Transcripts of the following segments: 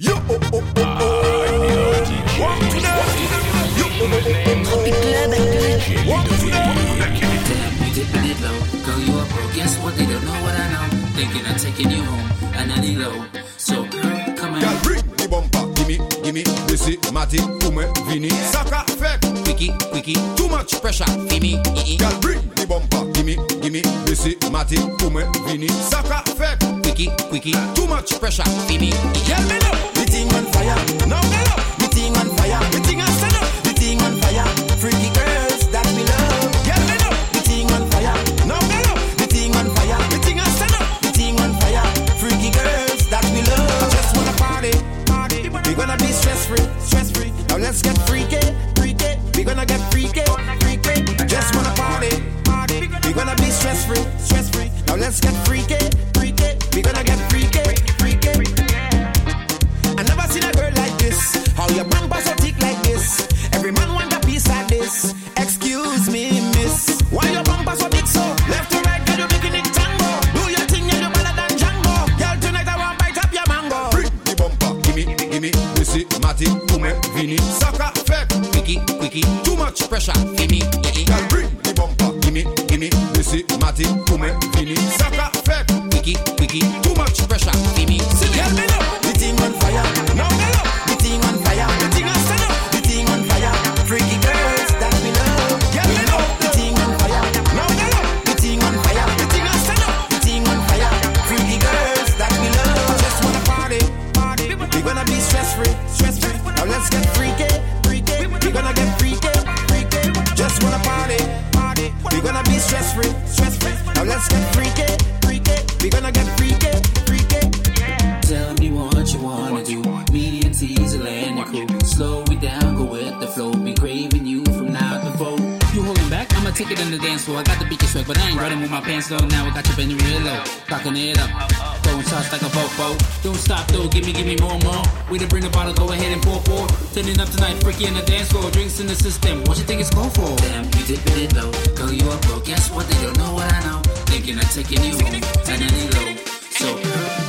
Yo, oh, oh, oh, oh. Walk to them. Yo, oh, oh, oh, oh. Walk to them. Dipping it low. Girl, you up, bro. Guess what? They don't know what I know. Thinking I'm taking you home, and I need low. So, girl, come on. Girl, bring the bumper. Gimme, gimme. Missy, Matty, Ume, Vini. Saka, fake. Quickie, quickie. Too much pressure. Feel me? Eh. Girl, bring the bumper. Gimme, gimme. Missy, Matty, Ume, Vini. Saka, fake. Quickie, quickie. Too much pressure. Eh. Girl, me know. The thing on fire. Now me know. The thing on fire. The thing I stand up. The thing on fire. Freaky girls that me love. Girl, me know. The thing on fire. Now me know. The thing on fire. The thing I stand up. The thing on fire. Freaky girls that we love. I just wanna party, party. We gonna be stress free, stress free. Now let's get freaky, freaky. We gonna get freaky, freaky. Just wanna party. We gonna be stress free, stress free. Now let's get freaky, freaky. We gonna get freaky, freaky. I never seen a girl like this. How your bumper so thick like this? Every man want a piece like this. Me and Teaser and your. Slow it down, go with the flow. Be craving you from now to fold. You holding back? I'ma take it on the dance floor. I got the beat swag, but I ain't running with my pants low. Now I got you bending real low. Cocking it up. Throwing shots like a fofo. Don't stop though, give me, give me more, more. We to bring the bottle, go ahead and pour, pour. Turning up tonight, freaky in the dance floor. Drinks in the system. What you think it's called for? Damn, you dipping it low. Girl, you up, bro. Guess what? They don't know what I know. Thinking I'm taking you home. Finally low. So,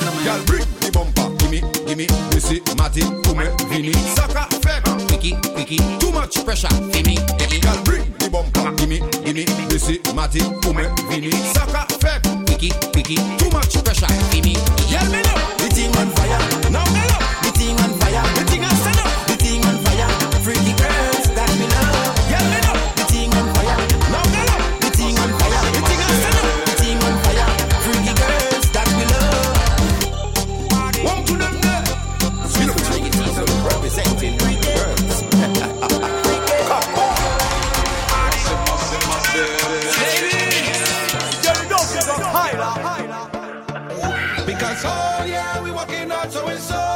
come on. Girl, bring the bumper, gimme, gimme. Missy, Matty, Ume, Vini. Saka, fake. Quickie, quickie. Too much pressure. Feel me? Eh, eh. Girl, bring the bumper, gimme, gimme. Missy, Matty, Ume, Vini. Saka, fake. Quickie, quickie. Too much pressure. Feel me? Girl, me know. The thing on fire. Now me know. The thing on fire. The thing I stand we walking out, so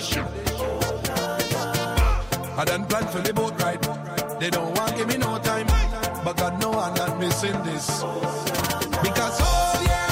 shit. I done planned for the boat ride. They don't want give me no time. But God know I'm not missing this. Because oh yeah,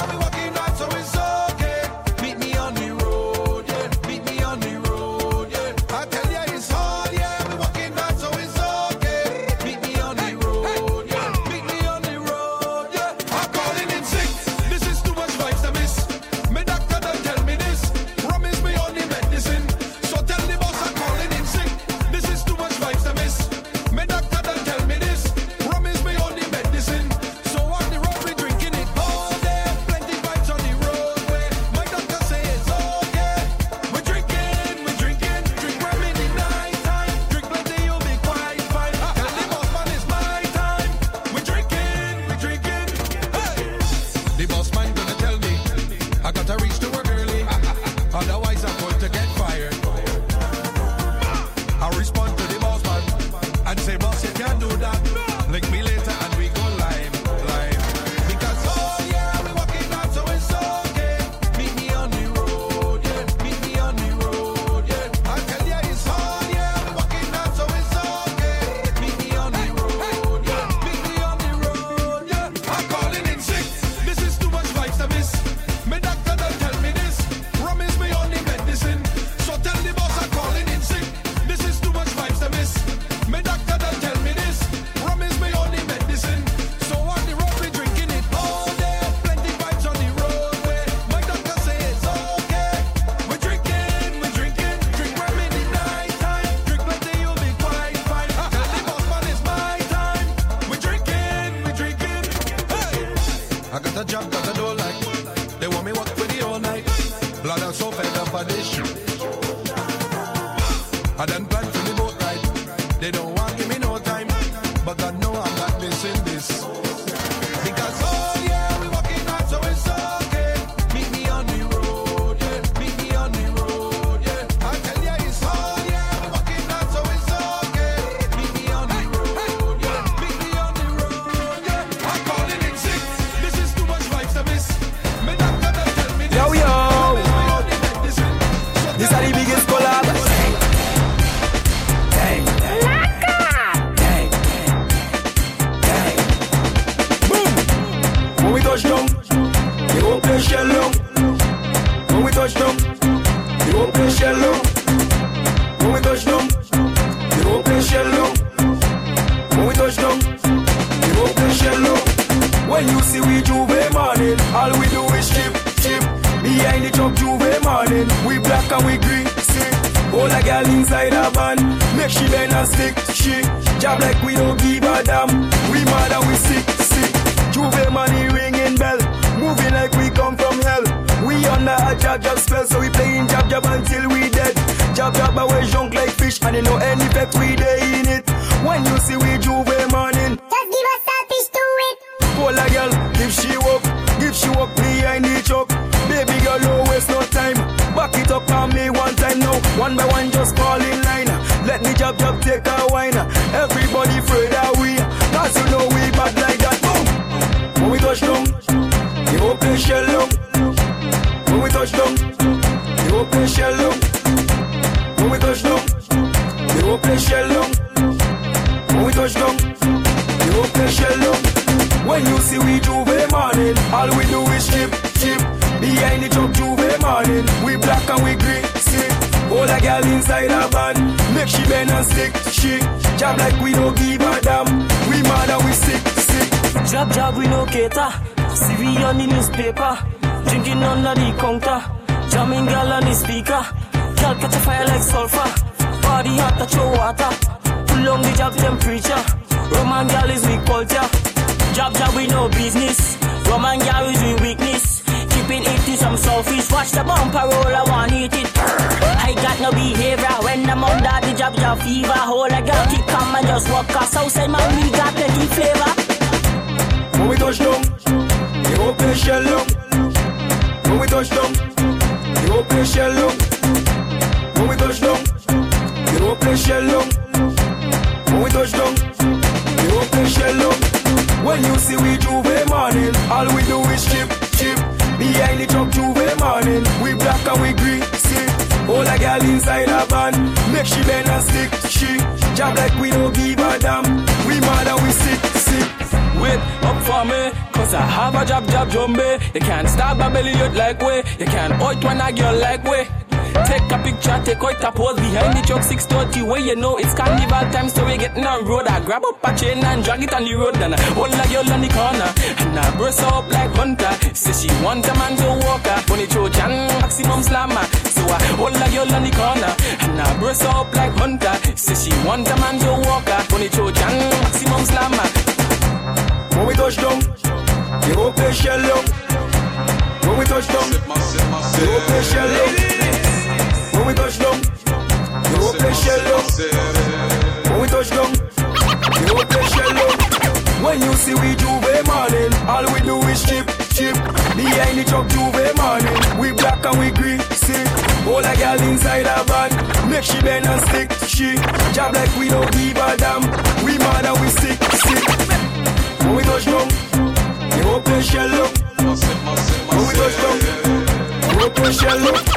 Done planned for the boat ride. They don't want give me no time, but God know I'm not missing this. When you see we J'ouvert morning, all we do is chip, chip. Behind the truck J'ouvert morning, we black and we green, see. All a girl inside a van, make she bend and stick, she. Job like we don't give a damn, we mad and we sick, sick. Juve money ringing bell, moving like we come from hell. We under a jab jab spell, so we playing jab jab until we dead. Jab jab away junk like fish, and you know any effect we day One just fall in line. Let me jab jab take a wine. Everybody afraid that we, cause you know we bad like that. Boom. When we touch down, you open shell long. When we touch down, you open shell long. When we touch down, you open shell long. When we touch down, you open shell long. When you see we J'ouvert morning, all we do is chip, chip. Behind the truck J'ouvert morning, we black and we green, All a girl inside a van, make she bend and stick, she. Jab like we don't give a damn, we mad and we sick, sick. Jab jab we no cater. See we on the newspaper. Drinking under the counter. Jamming girl on the speaker. Girl catch a fire like sulfur. Body hot touch your water. Pull on the jab temperature. Roman girl is weak culture. Jab jab we no business. Roman girl is we weakness. Keeping it to some selfish. Watch the bumper roll, I want eat it. Fever. Hold a girl keep calm and just walk us outside man we got plenty flavor. When we touch down, you open shell long. When we touch down, you open shell long. When we touch down, you open shell long. When we touch down, you open shell long. When you see we like we don't give a damn, we mad and we sick, sick. Wait up for me, cause I have a job, job, jumbe. You can't stop a belly out like way. You can't out when a girl like way. Take a picture, take out a pose behind the truck 630 where you know it's carnival time, so we getting on road. I grab up a chain and drag it on the road, and I hold a girl on the corner, and I burst up like hunter. Say she want a man to walk her, funny Trojan, maximum slammer. So I hold a girl on the corner, and I burst up like hunter. Say she want a man to walk her, funny Trojan, maximum slammer. When we touch down, you open shell long. Make she bend and stick, she. Job like we don't give a damn, we mad and we sick, sick. When we touch down, you open shell up. When we touch down, you open shell up.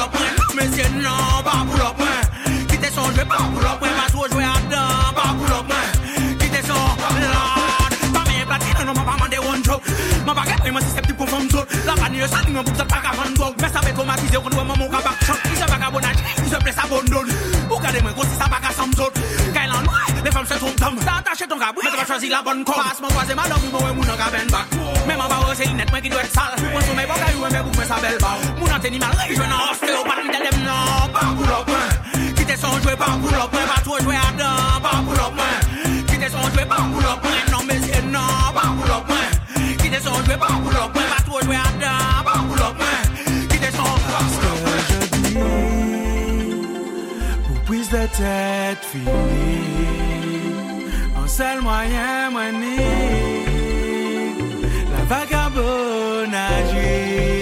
Mwen bagay pre mwen siseptip kon fèm zot La panye sa di mwen bouk zot pa ka van dog Mwen sa ve tomatize kon wè mwen mwen ka bak chok Ise baka bonaj, ise ple sa bondol Ou gade mwen konsi sa baka sam zot Kay lan wè, le fèm se ton tam Sa atache ton kabou, mwen te va chwazi la bon kom Pas mwen waze madan mwen wè moun an ka ven bak Mè mwen ba wè se inet mwen ki dwe sal Mwen sou mè bagay wè mwen bouk mwen sa bel baw Moun an teni mal rey jwen an osteopat Mwen te dem nan, pa pou lopwen Kite son jwe pa pou lopwen, pa tou jwe adan de tête finie. Un seul moyen manier la vagabondage. Monsieur